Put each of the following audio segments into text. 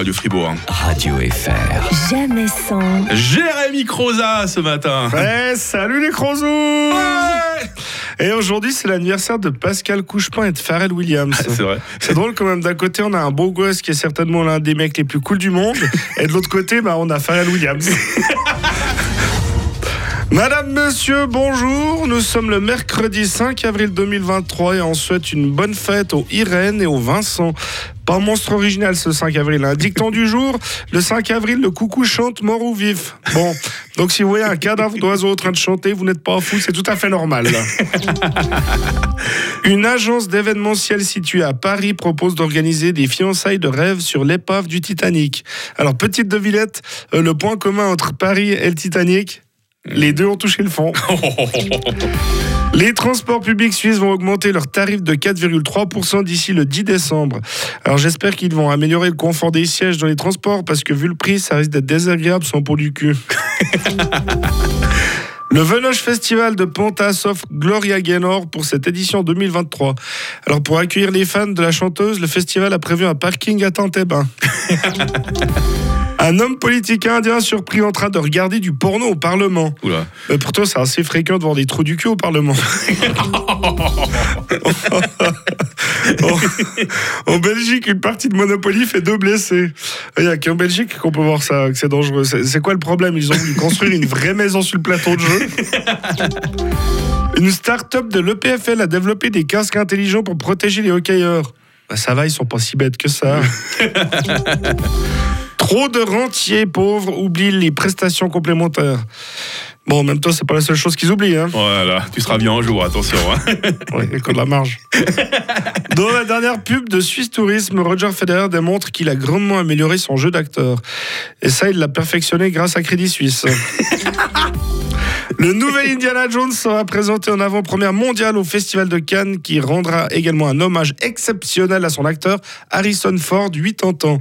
Radio Fribourg. Radio FR. Jamais sans. Jérémy Croza ce matin. Ouais, salut les crozous Et aujourd'hui, c'est l'anniversaire de Pascal Couchepin et de Pharrell Williams. C'est vrai. C'est drôle quand même, d'un côté, on a un beau gosse qui est certainement l'un des mecs les plus cool du monde, et de l'autre côté, bah, on a Pharrell Williams. Madame, monsieur, bonjour. Nous sommes le mercredi 5 avril 2023 et on souhaite une bonne fête aux Irène et aux Vincent. Pas monstre original ce 5 avril. Un dicton du jour, le 5 avril, le coucou chante mort ou vif. Bon, donc si vous voyez un cadavre d'oiseau en train de chanter, vous n'êtes pas fou, c'est tout à fait normal. Une agence d'événementiel située à Paris propose d'organiser des fiançailles de rêve sur l'épave du Titanic. Alors, petite devinette, euh, le point commun entre Paris et le Titanic, les deux ont touché le fond. Les transports publics suisses vont augmenter leur tarif de 4,3% d'ici le 10 décembre. Alors j'espère qu'ils vont améliorer le confort des sièges dans les transports parce que vu le prix, ça risque d'être désagréable sans peau du cul. Le Venoche Festival de Pontas offre Gloria Gaynor pour cette édition 2023. Alors pour accueillir les fans de la chanteuse, le festival a prévu un parking à Tantébin. Un homme politique indien surpris en train de regarder du porno au Parlement. Oula. Euh, pourtant, c'est assez fréquent de voir des trous du cul au Parlement. en, en Belgique, une partie de Monopoly fait deux blessés. Il n'y a qu'en Belgique qu'on peut voir ça, que c'est dangereux. C'est c'est quoi le problème? Ils ont voulu construire une vraie maison sur le plateau de jeu. Une start-up de l'EPFL a développé des casques intelligents pour protéger les hockeyeurs. Bah, ça va, ils sont pas si bêtes que ça. Trop de rentiers pauvres oublient les prestations complémentaires. Bon, en même temps, c'est pas la seule chose qu'ils oublient. Hein. Voilà, tu seras bien un jour, attention. hein. Ouais, il y a que de la marge. Dans la dernière pub de Suisse Tourisme, Roger Federer démontre qu'il a grandement amélioré son jeu d'acteur. Et ça, il l'a perfectionné grâce à Crédit Suisse. Le nouvel Indiana Jones sera présenté en avant-première mondiale au Festival de Cannes qui rendra également un hommage exceptionnel à son acteur Harrison Ford, 80 ans.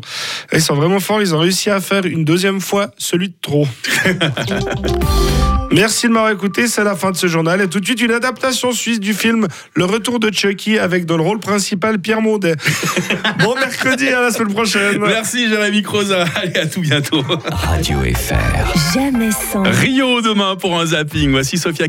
Ils sont vraiment forts, ils ont réussi à faire une deuxième fois celui de trop. Merci de m'avoir écouté, c'est la fin de ce journal. Et tout de suite, une adaptation suisse du film Le Retour de Chucky avec dans le rôle principal Pierre Maudet. Bon mercredi, à la semaine prochaine. Merci Jérémy Croza. Allez, à tout bientôt. Radio FR. Jamais sans. Rio demain pour un zapping. Voici Sophia